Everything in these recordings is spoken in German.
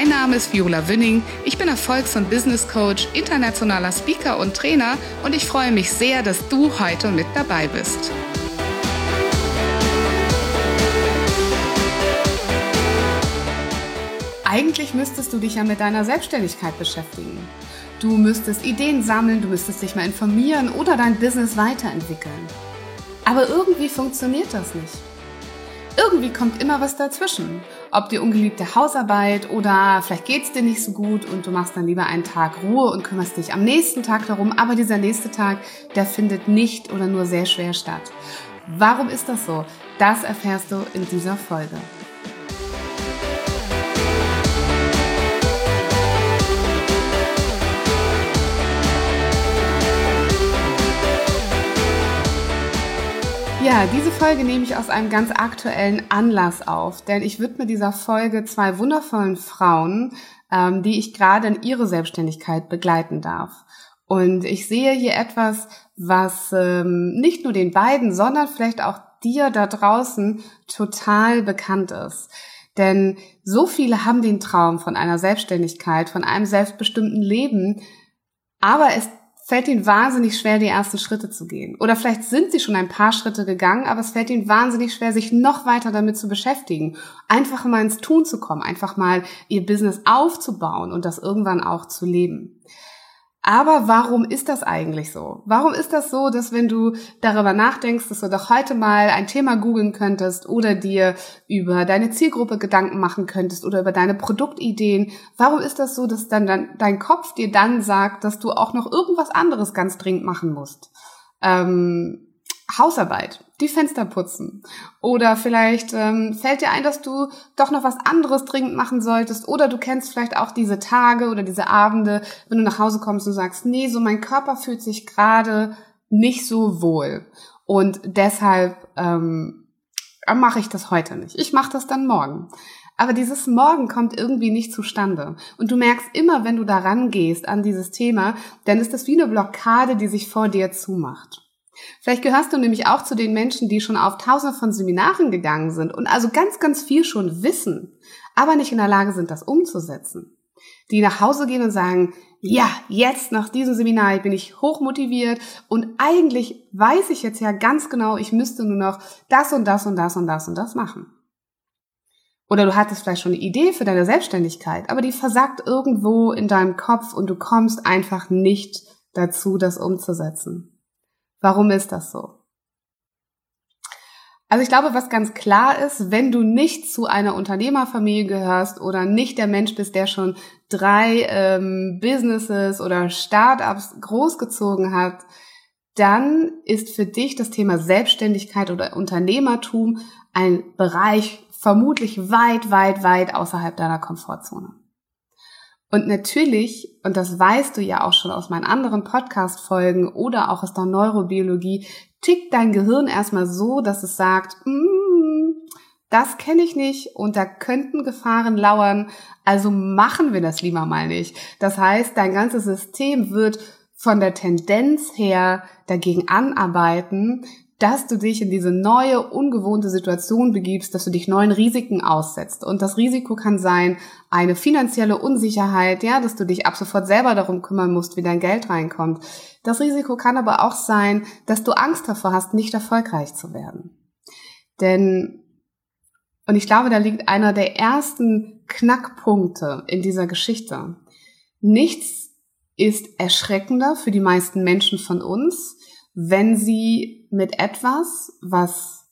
Mein Name ist Viola Wünning. Ich bin Erfolgs- und Business Coach, internationaler Speaker und Trainer und ich freue mich sehr, dass du heute mit dabei bist. Eigentlich müsstest du dich ja mit deiner Selbstständigkeit beschäftigen. Du müsstest Ideen sammeln, du müsstest dich mal informieren oder dein Business weiterentwickeln. Aber irgendwie funktioniert das nicht irgendwie kommt immer was dazwischen. Ob die ungeliebte Hausarbeit oder vielleicht geht's dir nicht so gut und du machst dann lieber einen Tag Ruhe und kümmerst dich am nächsten Tag darum, aber dieser nächste Tag, der findet nicht oder nur sehr schwer statt. Warum ist das so? Das erfährst du in dieser Folge. Ja, diese Folge nehme ich aus einem ganz aktuellen Anlass auf, denn ich widme dieser Folge zwei wundervollen Frauen, ähm, die ich gerade in ihre Selbstständigkeit begleiten darf. Und ich sehe hier etwas, was ähm, nicht nur den beiden, sondern vielleicht auch dir da draußen total bekannt ist. Denn so viele haben den Traum von einer Selbstständigkeit, von einem selbstbestimmten Leben, aber es fällt ihnen wahnsinnig schwer, die ersten Schritte zu gehen. Oder vielleicht sind sie schon ein paar Schritte gegangen, aber es fällt ihnen wahnsinnig schwer, sich noch weiter damit zu beschäftigen. Einfach mal ins Tun zu kommen, einfach mal ihr Business aufzubauen und das irgendwann auch zu leben. Aber warum ist das eigentlich so? Warum ist das so, dass wenn du darüber nachdenkst, dass du doch heute mal ein Thema googeln könntest oder dir über deine Zielgruppe Gedanken machen könntest oder über deine Produktideen, warum ist das so, dass dann, dein Kopf dir dann sagt, dass du auch noch irgendwas anderes ganz dringend machen musst? Ähm, Hausarbeit, die Fenster putzen. Oder vielleicht ähm, fällt dir ein, dass du doch noch was anderes dringend machen solltest. Oder du kennst vielleicht auch diese Tage oder diese Abende, wenn du nach Hause kommst und sagst, nee, so mein Körper fühlt sich gerade nicht so wohl. Und deshalb ähm, mache ich das heute nicht. Ich mache das dann morgen. Aber dieses Morgen kommt irgendwie nicht zustande. Und du merkst immer, wenn du da rangehst an dieses Thema, dann ist das wie eine Blockade, die sich vor dir zumacht. Vielleicht gehörst du nämlich auch zu den Menschen, die schon auf tausende von Seminaren gegangen sind und also ganz, ganz viel schon wissen, aber nicht in der Lage sind, das umzusetzen. Die nach Hause gehen und sagen, ja, jetzt nach diesem Seminar bin ich hochmotiviert und eigentlich weiß ich jetzt ja ganz genau, ich müsste nur noch das und das und das und das und das machen. Oder du hattest vielleicht schon eine Idee für deine Selbstständigkeit, aber die versagt irgendwo in deinem Kopf und du kommst einfach nicht dazu, das umzusetzen. Warum ist das so? Also ich glaube, was ganz klar ist, wenn du nicht zu einer Unternehmerfamilie gehörst oder nicht der Mensch bist, der schon drei ähm, Businesses oder Startups großgezogen hat, dann ist für dich das Thema Selbstständigkeit oder Unternehmertum ein Bereich vermutlich weit, weit, weit außerhalb deiner Komfortzone. Und natürlich, und das weißt du ja auch schon aus meinen anderen Podcast-Folgen oder auch aus der Neurobiologie, tickt dein Gehirn erstmal so, dass es sagt, mm, das kenne ich nicht und da könnten Gefahren lauern, also machen wir das lieber mal nicht. Das heißt, dein ganzes System wird von der Tendenz her dagegen anarbeiten, dass du dich in diese neue, ungewohnte Situation begibst, dass du dich neuen Risiken aussetzt. Und das Risiko kann sein, eine finanzielle Unsicherheit, ja, dass du dich ab sofort selber darum kümmern musst, wie dein Geld reinkommt. Das Risiko kann aber auch sein, dass du Angst davor hast, nicht erfolgreich zu werden. Denn, und ich glaube, da liegt einer der ersten Knackpunkte in dieser Geschichte. Nichts ist erschreckender für die meisten Menschen von uns, wenn sie mit etwas, was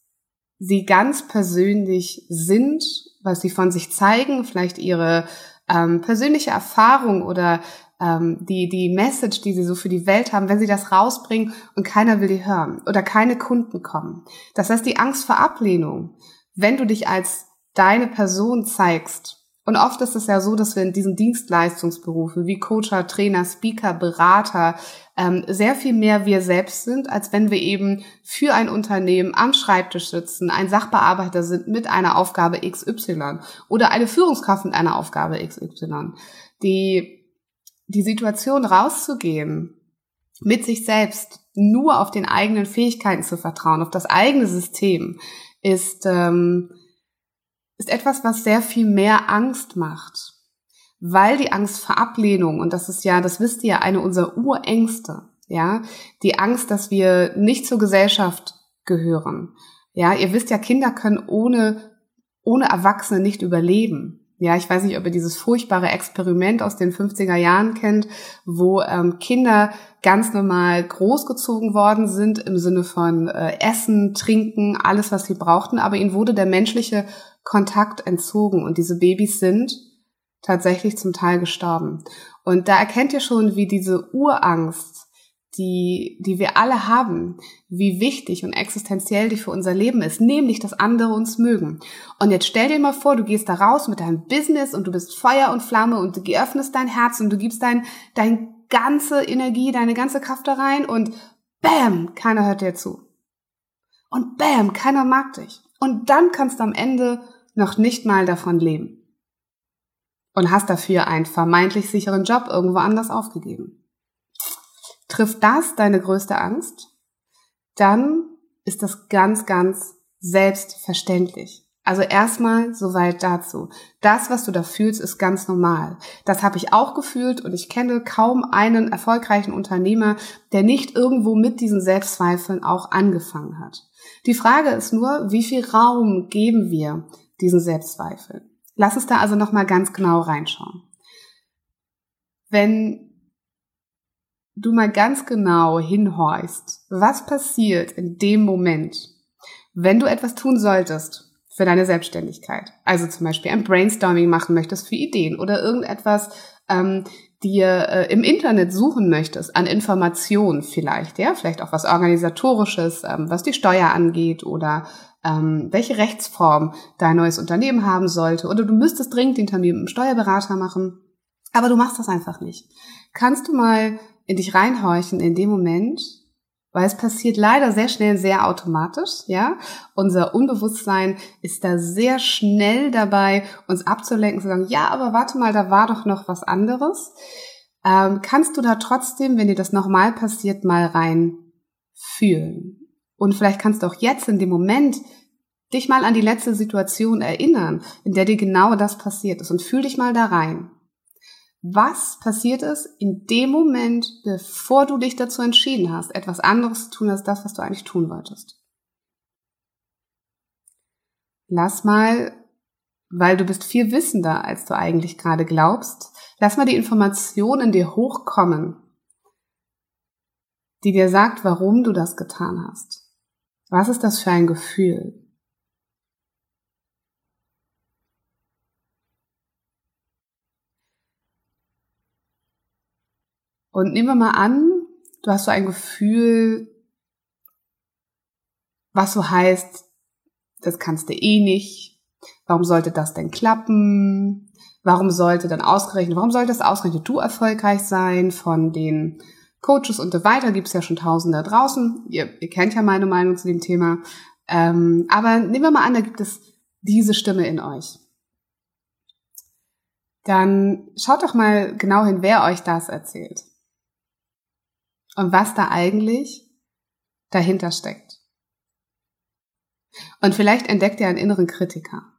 sie ganz persönlich sind, was sie von sich zeigen, vielleicht ihre ähm, persönliche Erfahrung oder ähm, die, die Message, die sie so für die Welt haben, wenn sie das rausbringen und keiner will die hören oder keine Kunden kommen. Das heißt, die Angst vor Ablehnung, wenn du dich als deine Person zeigst, und oft ist es ja so, dass wir in diesen Dienstleistungsberufen wie Coacher, Trainer, Speaker, Berater ähm, sehr viel mehr wir selbst sind, als wenn wir eben für ein Unternehmen am Schreibtisch sitzen, ein Sachbearbeiter sind mit einer Aufgabe XY oder eine Führungskraft mit einer Aufgabe XY. Die, die Situation rauszugehen, mit sich selbst nur auf den eigenen Fähigkeiten zu vertrauen, auf das eigene System, ist ähm, ist etwas, was sehr viel mehr Angst macht. Weil die Angst vor Ablehnung, und das ist ja, das wisst ihr ja, eine unserer Urängste, ja, die Angst, dass wir nicht zur Gesellschaft gehören. Ja, ihr wisst ja, Kinder können ohne, ohne Erwachsene nicht überleben. Ja, ich weiß nicht, ob ihr dieses furchtbare Experiment aus den 50er Jahren kennt, wo ähm, Kinder ganz normal großgezogen worden sind im Sinne von äh, Essen, Trinken, alles, was sie brauchten, aber ihnen wurde der menschliche Kontakt entzogen und diese Babys sind tatsächlich zum Teil gestorben. Und da erkennt ihr schon, wie diese Urangst, die, die wir alle haben, wie wichtig und existenziell die für unser Leben ist, nämlich, dass andere uns mögen. Und jetzt stell dir mal vor, du gehst da raus mit deinem Business und du bist Feuer und Flamme und du öffnest dein Herz und du gibst dein, dein ganze Energie, deine ganze Kraft da rein und bam, keiner hört dir zu. Und bam, keiner mag dich. Und dann kannst du am Ende noch nicht mal davon leben. Und hast dafür einen vermeintlich sicheren Job irgendwo anders aufgegeben. Trifft das deine größte Angst? Dann ist das ganz, ganz selbstverständlich. Also erstmal soweit dazu. Das, was du da fühlst, ist ganz normal. Das habe ich auch gefühlt und ich kenne kaum einen erfolgreichen Unternehmer, der nicht irgendwo mit diesen Selbstzweifeln auch angefangen hat. Die Frage ist nur, wie viel Raum geben wir diesen Selbstzweifel. Lass uns da also nochmal ganz genau reinschauen. Wenn du mal ganz genau hinhorchst, was passiert in dem Moment, wenn du etwas tun solltest für deine Selbstständigkeit, also zum Beispiel ein Brainstorming machen möchtest für Ideen oder irgendetwas ähm, dir äh, im Internet suchen möchtest, an Informationen vielleicht, ja, vielleicht auch was organisatorisches, ähm, was die Steuer angeht oder ähm, welche Rechtsform dein neues Unternehmen haben sollte. Oder du müsstest dringend den Termin mit einem Steuerberater machen, aber du machst das einfach nicht. Kannst du mal in dich reinhorchen in dem Moment, weil es passiert leider sehr schnell sehr automatisch, ja. Unser Unbewusstsein ist da sehr schnell dabei, uns abzulenken, zu sagen, ja, aber warte mal, da war doch noch was anderes. Ähm, kannst du da trotzdem, wenn dir das nochmal passiert, mal rein fühlen? Und vielleicht kannst du auch jetzt in dem Moment dich mal an die letzte Situation erinnern, in der dir genau das passiert ist und fühl dich mal da rein. Was passiert ist in dem Moment, bevor du dich dazu entschieden hast, etwas anderes zu tun als das, was du eigentlich tun wolltest? Lass mal, weil du bist viel wissender, als du eigentlich gerade glaubst, lass mal die Information in dir hochkommen, die dir sagt, warum du das getan hast. Was ist das für ein Gefühl? Und nehmen wir mal an, du hast so ein Gefühl, was so heißt, das kannst du eh nicht. Warum sollte das denn klappen? Warum sollte dann ausgerechnet, warum sollte das ausgerechnet du erfolgreich sein von den Coaches und so weiter gibt es ja schon tausende draußen. Ihr, ihr kennt ja meine Meinung zu dem Thema. Ähm, aber nehmen wir mal an, da gibt es diese Stimme in euch. Dann schaut doch mal genau hin, wer euch das erzählt. Und was da eigentlich dahinter steckt. Und vielleicht entdeckt ihr einen inneren Kritiker.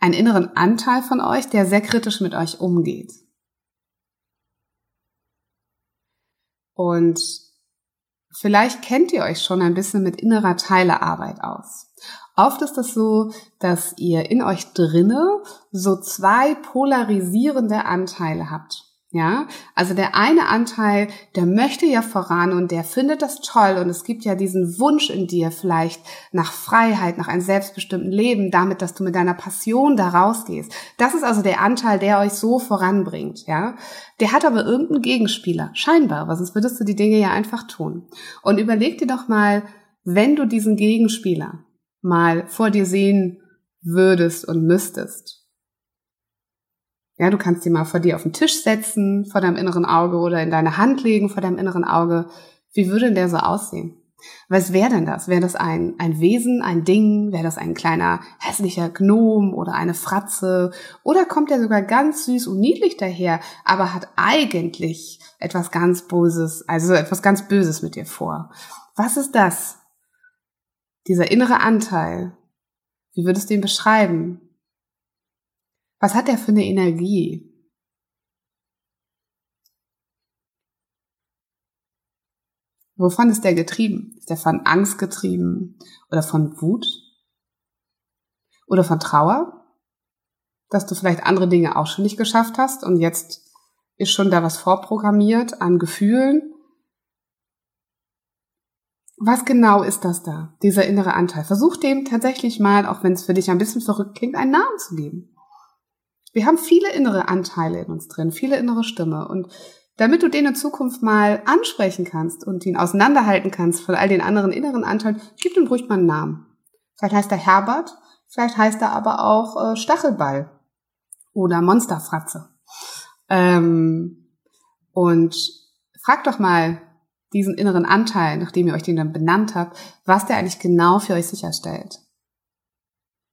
Einen inneren Anteil von euch, der sehr kritisch mit euch umgeht. Und vielleicht kennt ihr euch schon ein bisschen mit innerer Teilearbeit aus. Oft ist es das so, dass ihr in euch drinne so zwei polarisierende Anteile habt. Ja, also der eine Anteil, der möchte ja voran und der findet das toll und es gibt ja diesen Wunsch in dir vielleicht nach Freiheit, nach einem selbstbestimmten Leben, damit, dass du mit deiner Passion da rausgehst. Das ist also der Anteil, der euch so voranbringt, ja. Der hat aber irgendeinen Gegenspieler, scheinbar, weil sonst würdest du die Dinge ja einfach tun. Und überleg dir doch mal, wenn du diesen Gegenspieler mal vor dir sehen würdest und müsstest. Ja, du kannst die mal vor dir auf den Tisch setzen, vor deinem inneren Auge oder in deine Hand legen vor deinem inneren Auge. Wie würde denn der so aussehen? Was wäre denn das? Wäre das ein, ein Wesen, ein Ding? Wäre das ein kleiner hässlicher Gnom oder eine Fratze? Oder kommt er sogar ganz süß und niedlich daher, aber hat eigentlich etwas ganz Böses, also etwas ganz Böses mit dir vor? Was ist das? Dieser innere Anteil. Wie würdest du ihn beschreiben? Was hat er für eine Energie? Wovon ist der getrieben? Ist der von Angst getrieben oder von Wut? Oder von Trauer? Dass du vielleicht andere Dinge auch schon nicht geschafft hast und jetzt ist schon da was vorprogrammiert an Gefühlen. Was genau ist das da, dieser innere Anteil? Versuch dem tatsächlich mal, auch wenn es für dich ein bisschen verrückt klingt, einen Namen zu geben. Wir haben viele innere Anteile in uns drin, viele innere Stimme und damit du den in Zukunft mal ansprechen kannst und ihn auseinanderhalten kannst von all den anderen inneren Anteilen, gib dem ruhig mal einen Namen. Vielleicht heißt er Herbert, vielleicht heißt er aber auch äh, Stachelball oder Monsterfratze. Ähm, und frag doch mal diesen inneren Anteil, nachdem ihr euch den dann benannt habt, was der eigentlich genau für euch sicherstellt.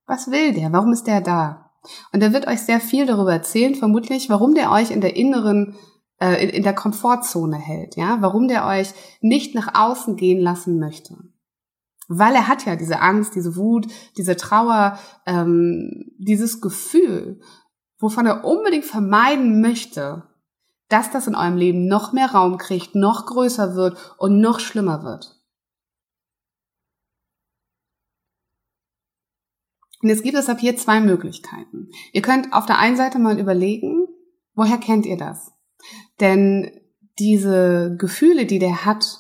Was will der? Warum ist der da? Und er wird euch sehr viel darüber erzählen, vermutlich, warum der euch in der inneren äh, in, in der Komfortzone hält, ja, warum der euch nicht nach außen gehen lassen möchte. Weil er hat ja diese Angst, diese Wut, diese Trauer, ähm, dieses Gefühl, wovon er unbedingt vermeiden möchte, dass das in eurem Leben noch mehr Raum kriegt, noch größer wird und noch schlimmer wird. Und jetzt gibt es ab hier zwei Möglichkeiten. Ihr könnt auf der einen Seite mal überlegen, woher kennt ihr das? Denn diese Gefühle, die der hat,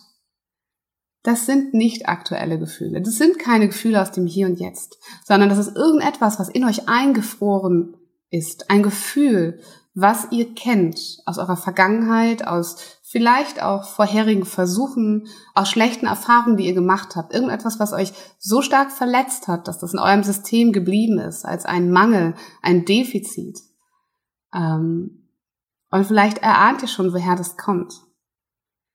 das sind nicht aktuelle Gefühle. Das sind keine Gefühle aus dem Hier und Jetzt, sondern das ist irgendetwas, was in euch eingefroren ist. Ein Gefühl, was ihr kennt aus eurer Vergangenheit, aus vielleicht auch vorherigen Versuchen, aus schlechten Erfahrungen, die ihr gemacht habt. Irgendetwas, was euch so stark verletzt hat, dass das in eurem System geblieben ist, als ein Mangel, ein Defizit. Ähm, und vielleicht erahnt ihr schon, woher das kommt.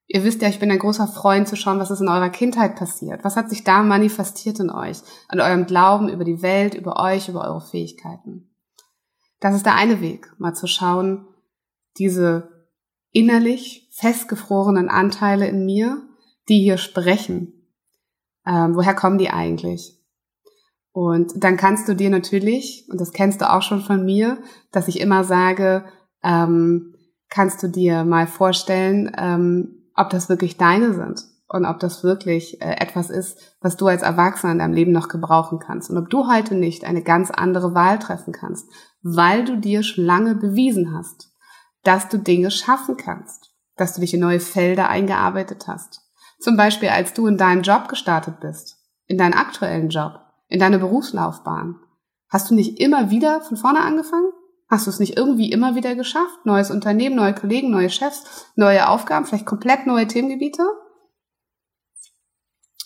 Ihr wisst ja, ich bin ein großer Freund zu schauen, was ist in eurer Kindheit passiert. Was hat sich da manifestiert in euch? An eurem Glauben über die Welt, über euch, über eure Fähigkeiten. Das ist der eine Weg, mal zu schauen, diese innerlich festgefrorenen Anteile in mir, die hier sprechen. Ähm, woher kommen die eigentlich? Und dann kannst du dir natürlich, und das kennst du auch schon von mir, dass ich immer sage, ähm, kannst du dir mal vorstellen, ähm, ob das wirklich deine sind und ob das wirklich äh, etwas ist, was du als Erwachsener in deinem Leben noch gebrauchen kannst und ob du heute nicht eine ganz andere Wahl treffen kannst, weil du dir schon lange bewiesen hast, dass du Dinge schaffen kannst, dass du dich in neue Felder eingearbeitet hast. Zum Beispiel, als du in deinem Job gestartet bist, in deinen aktuellen Job, in deine Berufslaufbahn. Hast du nicht immer wieder von vorne angefangen? Hast du es nicht irgendwie immer wieder geschafft? Neues Unternehmen, neue Kollegen, neue Chefs, neue Aufgaben, vielleicht komplett neue Themengebiete?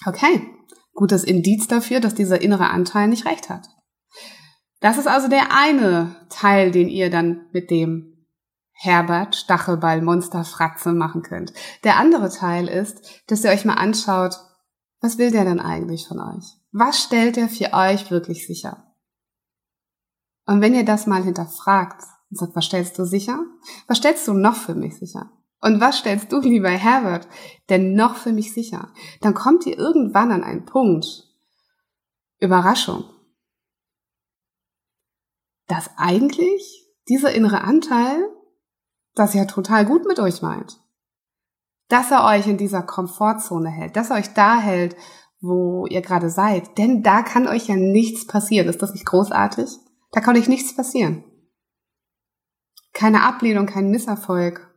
Okay, gutes Indiz dafür, dass dieser innere Anteil nicht recht hat. Das ist also der eine Teil, den ihr dann mit dem Herbert Stachelball Monster Fratze machen könnt. Der andere Teil ist, dass ihr euch mal anschaut, was will der denn eigentlich von euch? Was stellt er für euch wirklich sicher? Und wenn ihr das mal hinterfragt und sagt, was stellst du sicher? Was stellst du noch für mich sicher? Und was stellst du, lieber Herbert, denn noch für mich sicher? Dann kommt ihr irgendwann an einen Punkt, Überraschung, dass eigentlich dieser innere Anteil das ja total gut mit euch meint. Dass er euch in dieser Komfortzone hält, dass er euch da hält, wo ihr gerade seid. Denn da kann euch ja nichts passieren. Ist das nicht großartig? Da kann euch nichts passieren. Keine Ablehnung, kein Misserfolg,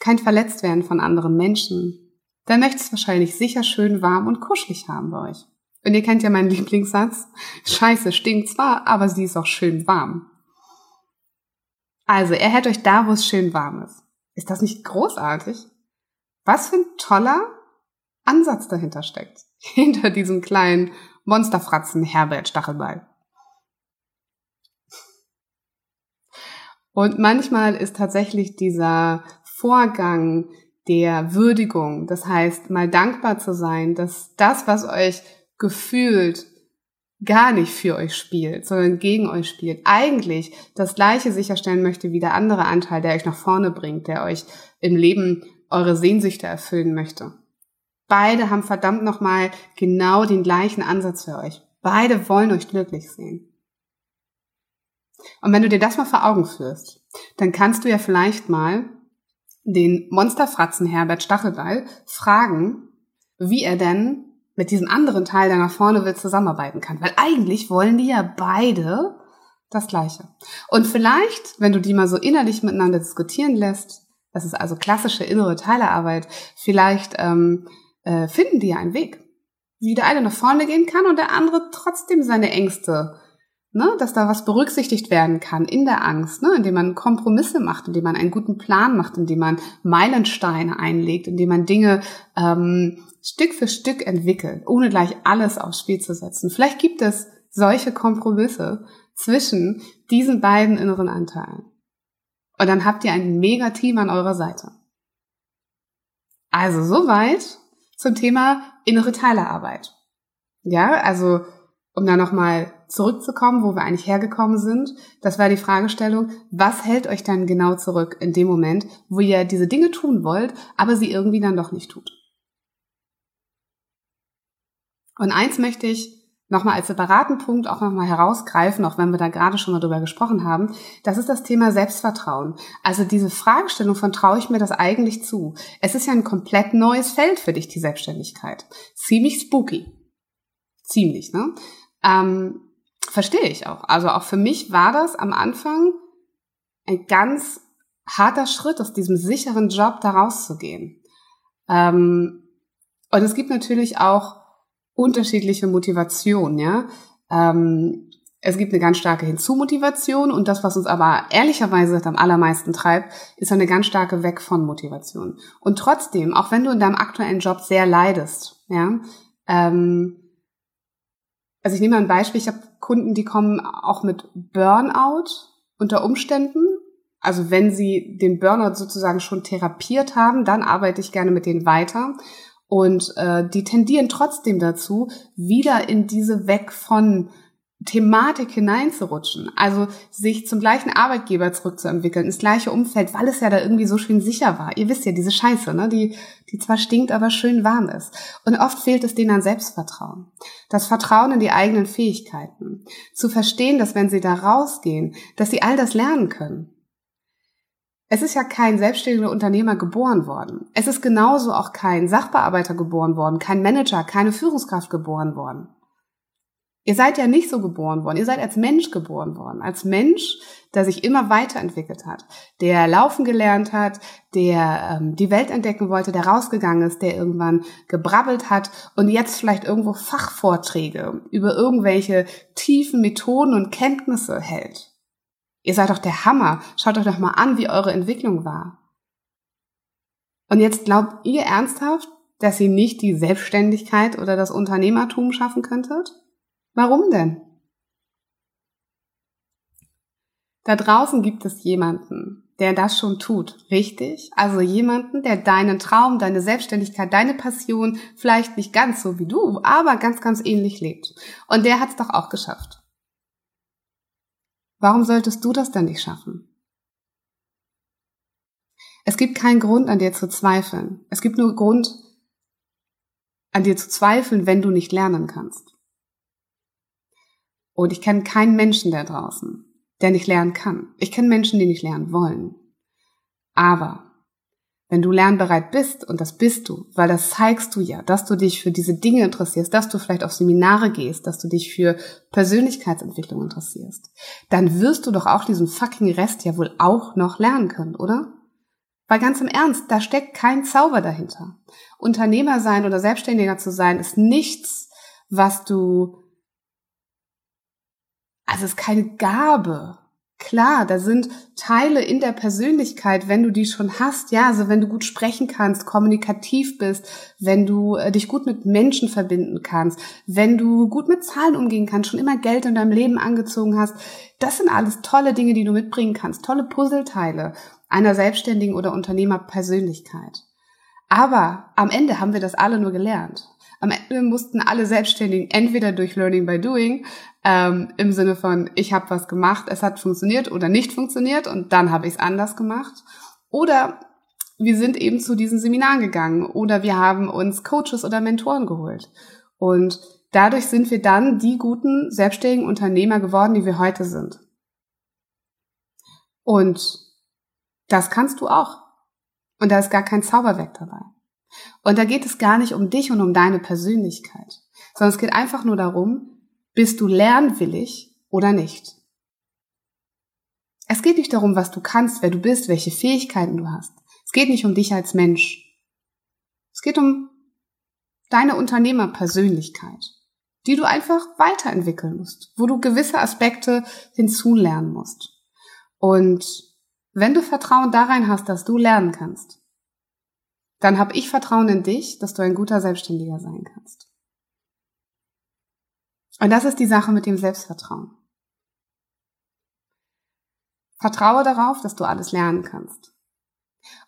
kein Verletztwerden von anderen Menschen. Dann möchte es wahrscheinlich sicher schön warm und kuschelig haben bei euch. Und ihr kennt ja meinen Lieblingssatz. Scheiße stinkt zwar, aber sie ist auch schön warm. Also, er hält euch da, wo es schön warm ist. Ist das nicht großartig? Was für ein toller Ansatz dahinter steckt. Hinter diesem kleinen Monsterfratzen Herbert Stachelball. Und manchmal ist tatsächlich dieser Vorgang der Würdigung, das heißt, mal dankbar zu sein, dass das, was euch gefühlt gar nicht für euch spielt, sondern gegen euch spielt, eigentlich das Gleiche sicherstellen möchte wie der andere Anteil, der euch nach vorne bringt, der euch im Leben eure Sehnsüchte erfüllen möchte. Beide haben verdammt nochmal genau den gleichen Ansatz für euch. Beide wollen euch glücklich sehen. Und wenn du dir das mal vor Augen führst, dann kannst du ja vielleicht mal den Monsterfratzen Herbert Stachelball fragen, wie er denn mit diesem anderen Teil, der nach vorne will, zusammenarbeiten kann. Weil eigentlich wollen die ja beide das Gleiche. Und vielleicht, wenn du die mal so innerlich miteinander diskutieren lässt, das ist also klassische innere Teilearbeit, vielleicht ähm, äh, finden die ja einen Weg, wie der eine nach vorne gehen kann und der andere trotzdem seine Ängste ne, dass da was berücksichtigt werden kann in der Angst, ne, indem man Kompromisse macht, indem man einen guten Plan macht, indem man Meilensteine einlegt, indem man Dinge ähm, Stück für Stück entwickelt, ohne gleich alles aufs Spiel zu setzen. Vielleicht gibt es solche Kompromisse zwischen diesen beiden inneren Anteilen. Und dann habt ihr ein mega Team an eurer Seite. Also soweit zum Thema innere Teilearbeit. Ja, also um da nochmal zurückzukommen, wo wir eigentlich hergekommen sind, das war die Fragestellung, was hält euch dann genau zurück in dem Moment, wo ihr diese Dinge tun wollt, aber sie irgendwie dann doch nicht tut. Und eins möchte ich nochmal als separaten Punkt auch nochmal herausgreifen, auch wenn wir da gerade schon mal drüber gesprochen haben, das ist das Thema Selbstvertrauen. Also diese Fragestellung von traue ich mir das eigentlich zu? Es ist ja ein komplett neues Feld für dich, die Selbstständigkeit. Ziemlich spooky. Ziemlich, ne? Ähm, verstehe ich auch. Also auch für mich war das am Anfang ein ganz harter Schritt, aus diesem sicheren Job da rauszugehen. Ähm, und es gibt natürlich auch unterschiedliche Motivationen, ja. Ähm, es gibt eine ganz starke Hinzumotivation und das, was uns aber ehrlicherweise am allermeisten treibt, ist eine ganz starke Weg von Motivation. Und trotzdem, auch wenn du in deinem aktuellen Job sehr leidest, ja, ähm, also ich nehme mal ein Beispiel, ich habe Kunden, die kommen auch mit Burnout unter Umständen. Also wenn sie den Burnout sozusagen schon therapiert haben, dann arbeite ich gerne mit denen weiter. Und äh, die tendieren trotzdem dazu, wieder in diese Weg von Thematik hineinzurutschen. Also sich zum gleichen Arbeitgeber zurückzuentwickeln, ins gleiche Umfeld, weil es ja da irgendwie so schön sicher war. Ihr wisst ja, diese Scheiße, ne, die, die zwar stinkt, aber schön warm ist. Und oft fehlt es denen an Selbstvertrauen. Das Vertrauen in die eigenen Fähigkeiten. Zu verstehen, dass wenn sie da rausgehen, dass sie all das lernen können. Es ist ja kein selbstständiger Unternehmer geboren worden. Es ist genauso auch kein Sachbearbeiter geboren worden, kein Manager, keine Führungskraft geboren worden. Ihr seid ja nicht so geboren worden. Ihr seid als Mensch geboren worden. Als Mensch, der sich immer weiterentwickelt hat, der laufen gelernt hat, der ähm, die Welt entdecken wollte, der rausgegangen ist, der irgendwann gebrabbelt hat und jetzt vielleicht irgendwo Fachvorträge über irgendwelche tiefen Methoden und Kenntnisse hält. Ihr seid doch der Hammer. Schaut euch doch mal an, wie eure Entwicklung war. Und jetzt glaubt ihr ernsthaft, dass ihr nicht die Selbstständigkeit oder das Unternehmertum schaffen könntet? Warum denn? Da draußen gibt es jemanden, der das schon tut, richtig? Also jemanden, der deinen Traum, deine Selbstständigkeit, deine Passion vielleicht nicht ganz so wie du, aber ganz, ganz ähnlich lebt. Und der hat es doch auch geschafft. Warum solltest du das denn nicht schaffen? Es gibt keinen Grund, an dir zu zweifeln. Es gibt nur Grund, an dir zu zweifeln, wenn du nicht lernen kannst. Und ich kenne keinen Menschen da draußen, der nicht lernen kann. Ich kenne Menschen, die nicht lernen wollen. Aber wenn du lernbereit bist, und das bist du, weil das zeigst du ja, dass du dich für diese Dinge interessierst, dass du vielleicht auf Seminare gehst, dass du dich für Persönlichkeitsentwicklung interessierst, dann wirst du doch auch diesen fucking Rest ja wohl auch noch lernen können, oder? Weil ganz im Ernst, da steckt kein Zauber dahinter. Unternehmer sein oder Selbstständiger zu sein ist nichts, was du also es ist keine Gabe, Klar, da sind Teile in der Persönlichkeit, wenn du die schon hast, ja, also wenn du gut sprechen kannst, kommunikativ bist, wenn du äh, dich gut mit Menschen verbinden kannst, wenn du gut mit Zahlen umgehen kannst, schon immer Geld in deinem Leben angezogen hast, das sind alles tolle Dinge, die du mitbringen kannst, tolle Puzzleteile einer selbstständigen oder Unternehmerpersönlichkeit. Aber am Ende haben wir das alle nur gelernt. Am Ende mussten alle Selbstständigen entweder durch Learning by Doing ähm, im Sinne von, ich habe was gemacht, es hat funktioniert oder nicht funktioniert und dann habe ich es anders gemacht. Oder wir sind eben zu diesen Seminaren gegangen oder wir haben uns Coaches oder Mentoren geholt. Und dadurch sind wir dann die guten selbstständigen Unternehmer geworden, die wir heute sind. Und das kannst du auch. Und da ist gar kein Zauberwerk dabei. Und da geht es gar nicht um dich und um deine Persönlichkeit, sondern es geht einfach nur darum, bist du lernwillig oder nicht. Es geht nicht darum, was du kannst, wer du bist, welche Fähigkeiten du hast. Es geht nicht um dich als Mensch. Es geht um deine Unternehmerpersönlichkeit, die du einfach weiterentwickeln musst, wo du gewisse Aspekte hinzulernen musst. Und wenn du Vertrauen darein hast, dass du lernen kannst, dann habe ich Vertrauen in dich, dass du ein guter Selbstständiger sein kannst. Und das ist die Sache mit dem Selbstvertrauen. Vertraue darauf, dass du alles lernen kannst.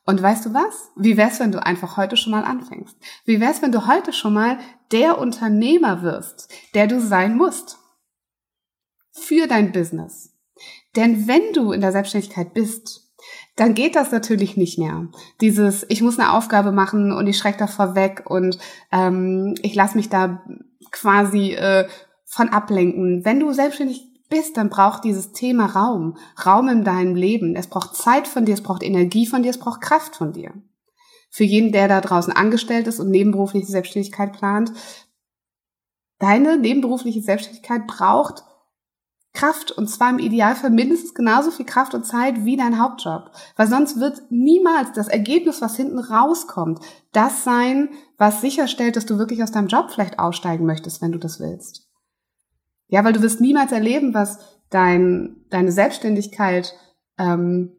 Und weißt du was? Wie wär's, wenn du einfach heute schon mal anfängst? Wie wär's, wenn du heute schon mal der Unternehmer wirst, der du sein musst? Für dein Business. Denn wenn du in der Selbstständigkeit bist, dann geht das natürlich nicht mehr. Dieses, ich muss eine Aufgabe machen und ich schrecke davor weg und ähm, ich lasse mich da quasi äh, von ablenken. Wenn du selbstständig bist, dann braucht dieses Thema Raum, Raum in deinem Leben. Es braucht Zeit von dir, es braucht Energie von dir, es braucht Kraft von dir. Für jeden, der da draußen angestellt ist und nebenberufliche Selbstständigkeit plant, deine nebenberufliche Selbstständigkeit braucht Kraft und zwar im Idealfall mindestens genauso viel Kraft und Zeit wie dein Hauptjob. Weil sonst wird niemals das Ergebnis, was hinten rauskommt, das sein, was sicherstellt, dass du wirklich aus deinem Job vielleicht aussteigen möchtest, wenn du das willst. Ja, weil du wirst niemals erleben, was dein, deine Selbstständigkeit ähm,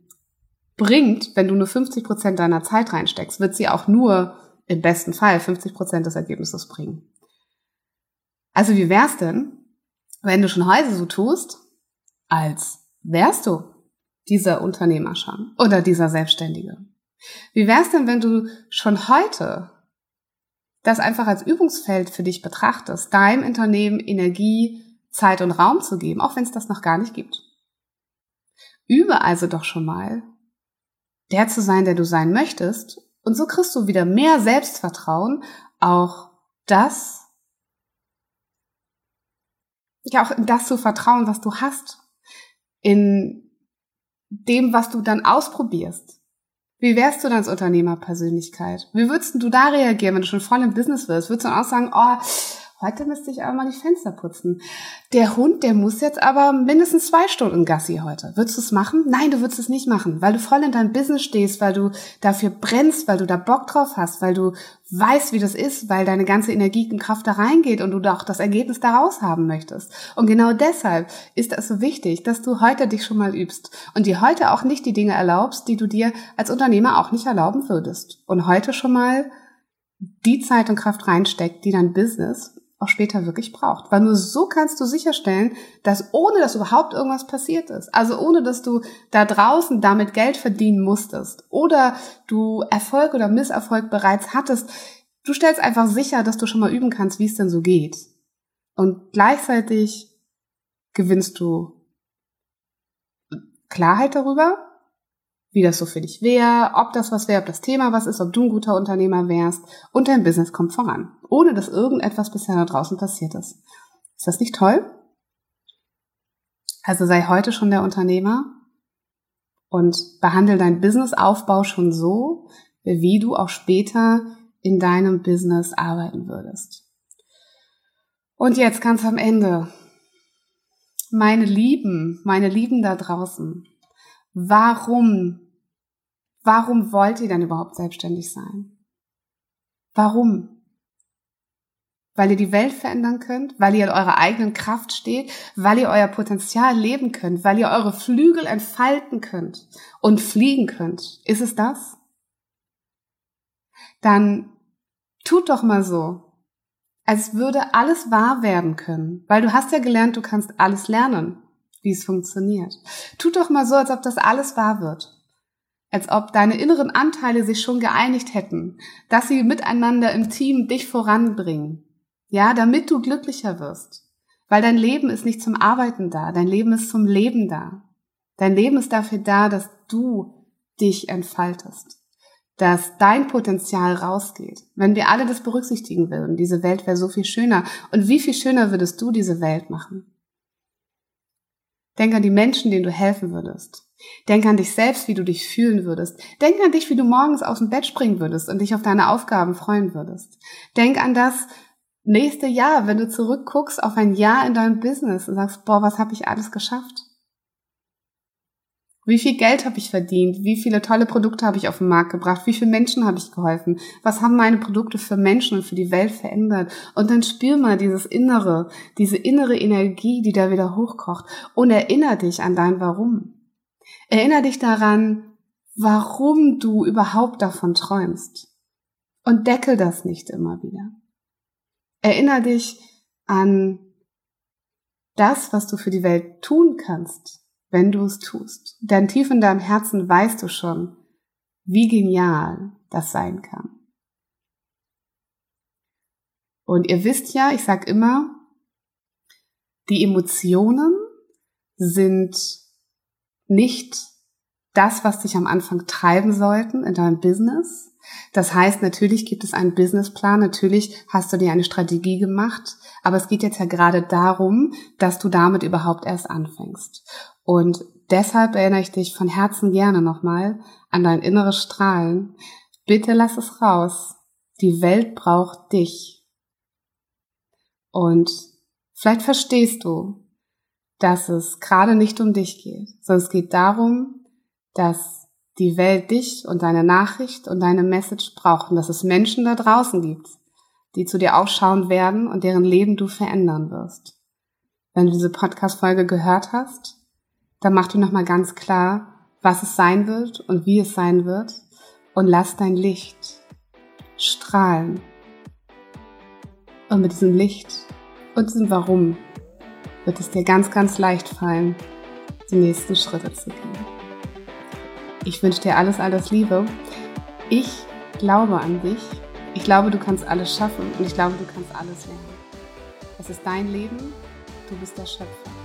bringt, wenn du nur 50 Prozent deiner Zeit reinsteckst, wird sie auch nur im besten Fall 50 Prozent des Ergebnisses bringen. Also wie wär's denn, wenn du schon heute so tust, als wärst du dieser Unternehmer schon oder dieser Selbstständige. Wie wär's denn, wenn du schon heute das einfach als Übungsfeld für dich betrachtest, deinem Unternehmen Energie, Zeit und Raum zu geben, auch wenn es das noch gar nicht gibt? Übe also doch schon mal, der zu sein, der du sein möchtest, und so kriegst du wieder mehr Selbstvertrauen, auch das ja auch in das zu vertrauen, was du hast. In dem, was du dann ausprobierst. Wie wärst du dann als Unternehmerpersönlichkeit? Wie würdest du da reagieren, wenn du schon voll im Business wirst? Würdest du dann auch sagen, oh, Heute müsste ich aber mal die Fenster putzen. Der Hund, der muss jetzt aber mindestens zwei Stunden Gassi heute. Würdest du es machen? Nein, du würdest es nicht machen, weil du voll in deinem Business stehst, weil du dafür brennst, weil du da Bock drauf hast, weil du weißt, wie das ist, weil deine ganze Energie und Kraft da reingeht und du auch das Ergebnis daraus haben möchtest. Und genau deshalb ist es so wichtig, dass du heute dich schon mal übst und dir heute auch nicht die Dinge erlaubst, die du dir als Unternehmer auch nicht erlauben würdest. Und heute schon mal die Zeit und Kraft reinsteckt, die dein Business auch später wirklich braucht. Weil nur so kannst du sicherstellen, dass ohne dass überhaupt irgendwas passiert ist, also ohne dass du da draußen damit Geld verdienen musstest oder du Erfolg oder Misserfolg bereits hattest, du stellst einfach sicher, dass du schon mal üben kannst, wie es denn so geht. Und gleichzeitig gewinnst du Klarheit darüber, wie das so für dich wäre, ob das was wäre, ob das Thema was ist, ob du ein guter Unternehmer wärst und dein Business kommt voran, ohne dass irgendetwas bisher da draußen passiert ist. Ist das nicht toll? Also sei heute schon der Unternehmer und behandle deinen Businessaufbau schon so, wie du auch später in deinem Business arbeiten würdest. Und jetzt ganz am Ende. Meine Lieben, meine Lieben da draußen. Warum Warum wollt ihr denn überhaupt selbstständig sein? Warum? Weil ihr die Welt verändern könnt, weil ihr in eurer eigenen Kraft steht, weil ihr euer Potenzial leben könnt, weil ihr eure Flügel entfalten könnt und fliegen könnt. Ist es das? Dann tut doch mal so, als würde alles wahr werden können, weil du hast ja gelernt, du kannst alles lernen, wie es funktioniert. Tut doch mal so, als ob das alles wahr wird als ob deine inneren Anteile sich schon geeinigt hätten, dass sie miteinander im Team dich voranbringen. Ja, damit du glücklicher wirst. Weil dein Leben ist nicht zum Arbeiten da, dein Leben ist zum Leben da. Dein Leben ist dafür da, dass du dich entfaltest, dass dein Potenzial rausgeht. Wenn wir alle das berücksichtigen würden, diese Welt wäre so viel schöner. Und wie viel schöner würdest du diese Welt machen? Denk an die Menschen, denen du helfen würdest. Denk an dich selbst, wie du dich fühlen würdest. Denk an dich, wie du morgens aus dem Bett springen würdest und dich auf deine Aufgaben freuen würdest. Denk an das nächste Jahr, wenn du zurückguckst auf ein Jahr in deinem Business und sagst, boah, was habe ich alles geschafft? Wie viel Geld habe ich verdient? Wie viele tolle Produkte habe ich auf den Markt gebracht? Wie viele Menschen habe ich geholfen? Was haben meine Produkte für Menschen und für die Welt verändert? Und dann spür mal dieses Innere, diese innere Energie, die da wieder hochkocht und erinnere dich an dein Warum. Erinner dich daran, warum du überhaupt davon träumst. Und deckel das nicht immer wieder. Erinner dich an das, was du für die Welt tun kannst, wenn du es tust. Denn tief in deinem Herzen weißt du schon, wie genial das sein kann. Und ihr wisst ja, ich sag immer, die Emotionen sind nicht das, was dich am Anfang treiben sollten in deinem Business. Das heißt, natürlich gibt es einen Businessplan, natürlich hast du dir eine Strategie gemacht, aber es geht jetzt ja gerade darum, dass du damit überhaupt erst anfängst. Und deshalb erinnere ich dich von Herzen gerne nochmal an dein inneres Strahlen. Bitte lass es raus. Die Welt braucht dich. Und vielleicht verstehst du, dass es gerade nicht um dich geht, sondern es geht darum, dass die Welt dich und deine Nachricht und deine Message braucht und dass es Menschen da draußen gibt, die zu dir aufschauen werden und deren Leben du verändern wirst. Wenn du diese Podcast-Folge gehört hast, dann mach dir nochmal ganz klar, was es sein wird und wie es sein wird und lass dein Licht strahlen. Und mit diesem Licht und diesem Warum wird es dir ganz, ganz leicht fallen, die nächsten Schritte zu gehen. Ich wünsche dir alles, alles Liebe. Ich glaube an dich. Ich glaube, du kannst alles schaffen und ich glaube, du kannst alles lernen. Es ist dein Leben. Du bist der Schöpfer.